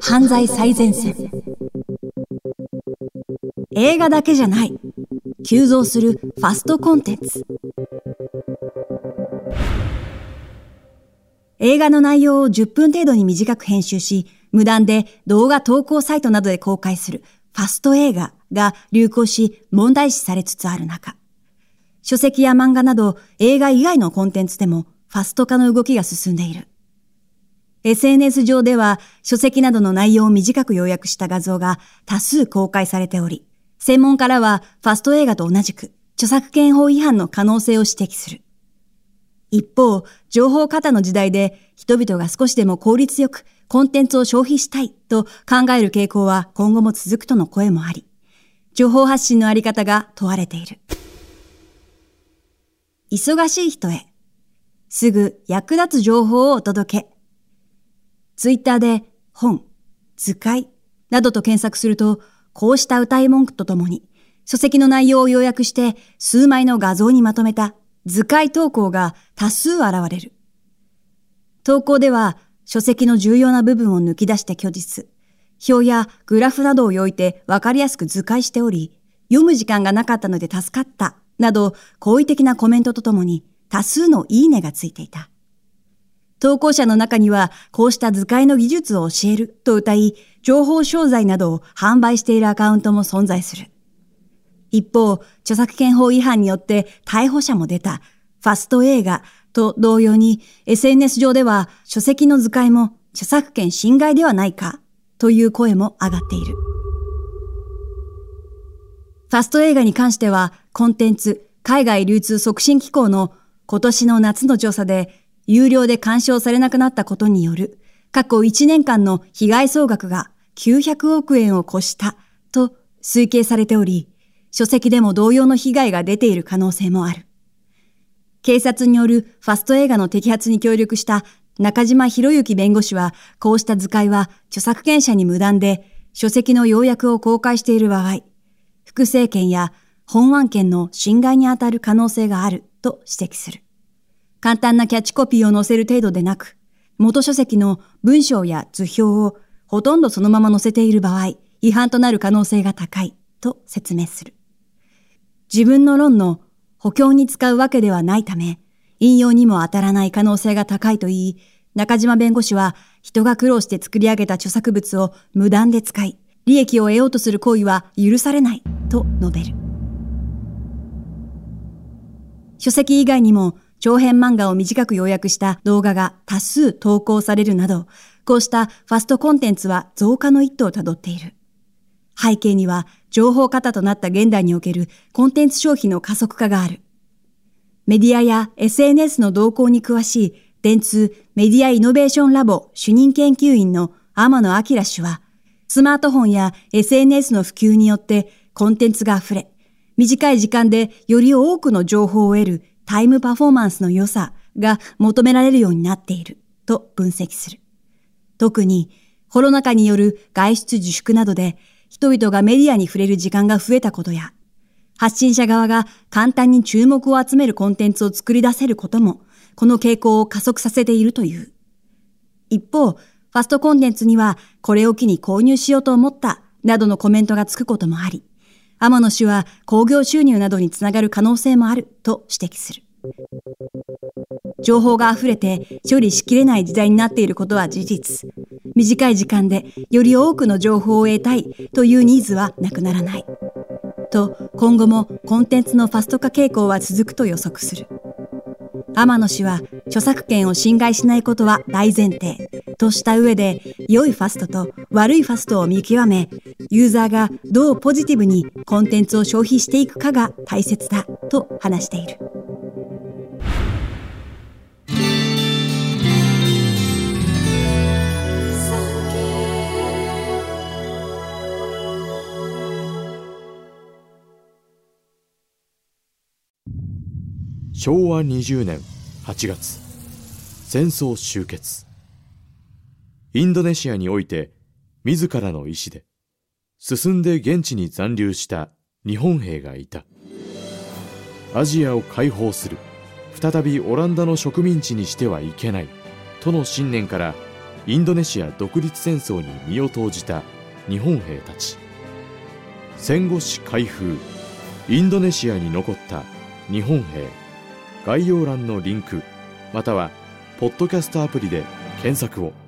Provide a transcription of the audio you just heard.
犯罪最前線。映画だけじゃない。急増するファストコンテンツ。映画の内容を10分程度に短く編集し、無断で動画投稿サイトなどで公開するファスト映画が流行し問題視されつつある中、書籍や漫画など映画以外のコンテンツでもファスト化の動きが進んでいる。SNS 上では書籍などの内容を短く要約した画像が多数公開されており、専門家らはファスト映画と同じく著作権法違反の可能性を指摘する。一方、情報過多の時代で人々が少しでも効率よくコンテンツを消費したいと考える傾向は今後も続くとの声もあり、情報発信のあり方が問われている。忙しい人へ、すぐ役立つ情報をお届け。ツイッターで本、図解などと検索すると、こうした歌い文句とともに、書籍の内容を要約して数枚の画像にまとめた図解投稿が多数現れる。投稿では書籍の重要な部分を抜き出して虚実、表やグラフなどを置いてわかりやすく図解しており、読む時間がなかったので助かった、など好意的なコメントとともに多数のいいねがついていた。投稿者の中には、こうした図解の技術を教えると謳い、情報商材などを販売しているアカウントも存在する。一方、著作権法違反によって逮捕者も出たファスト映画と同様に SNS 上では書籍の図解も著作権侵害ではないかという声も上がっている。ファスト映画に関してはコンテンツ海外流通促進機構の今年の夏の調査で有料で干渉されなくなったことによる過去1年間の被害総額が900億円を超したと推計されており、書籍でも同様の被害が出ている可能性もある。警察によるファスト映画の摘発に協力した中島博之弁護士は、こうした図解は著作権者に無断で書籍の要約を公開している場合、複製権や本案権の侵害にあたる可能性があると指摘する。簡単なキャッチコピーを載せる程度でなく、元書籍の文章や図表をほとんどそのまま載せている場合、違反となる可能性が高いと説明する。自分の論の補強に使うわけではないため、引用にも当たらない可能性が高いと言い、中島弁護士は人が苦労して作り上げた著作物を無断で使い、利益を得ようとする行為は許されないと述べる。書籍以外にも長編漫画を短く要約した動画が多数投稿されるなど、こうしたファストコンテンツは増加の一途をたどっている。背景には情報過多となった現代におけるコンテンツ消費の加速化がある。メディアや SNS の動向に詳しい電通メディアイノベーションラボ主任研究員の天野明氏は、スマートフォンや SNS の普及によってコンテンツが溢れ、短い時間でより多くの情報を得るタイムパフォーマンスの良さが求められるようになっていると分析する。特にコロナ禍による外出自粛などで人々がメディアに触れる時間が増えたことや、発信者側が簡単に注目を集めるコンテンツを作り出せることも、この傾向を加速させているという。一方、ファストコンテンツにはこれを機に購入しようと思ったなどのコメントがつくこともあり、天野氏は興行収入などにつながる可能性もあると指摘する。情報が溢れて処理しきれない時代になっていることは事実。短い時間でより多くの情報を得たいというニーズはなくならない。と、今後もコンテンツのファスト化傾向は続くと予測する。天野氏は著作権を侵害しないことは大前提とした上で良いファストと悪いファストを見極めユーザーがどうポジティブにコンテンツを消費していくかが大切だと話している。昭和20年8月戦争終結。インドネシアにおいて自らの意志で進んで現地に残留した日本兵がいた。アジアを解放する再びオランダの植民地にしてはいけないとの信念からインドネシア独立戦争に身を投じた日本兵たち。戦後史開封インドネシアに残った日本兵。概要欄のリンクまたはポッドキャストアプリで検索を。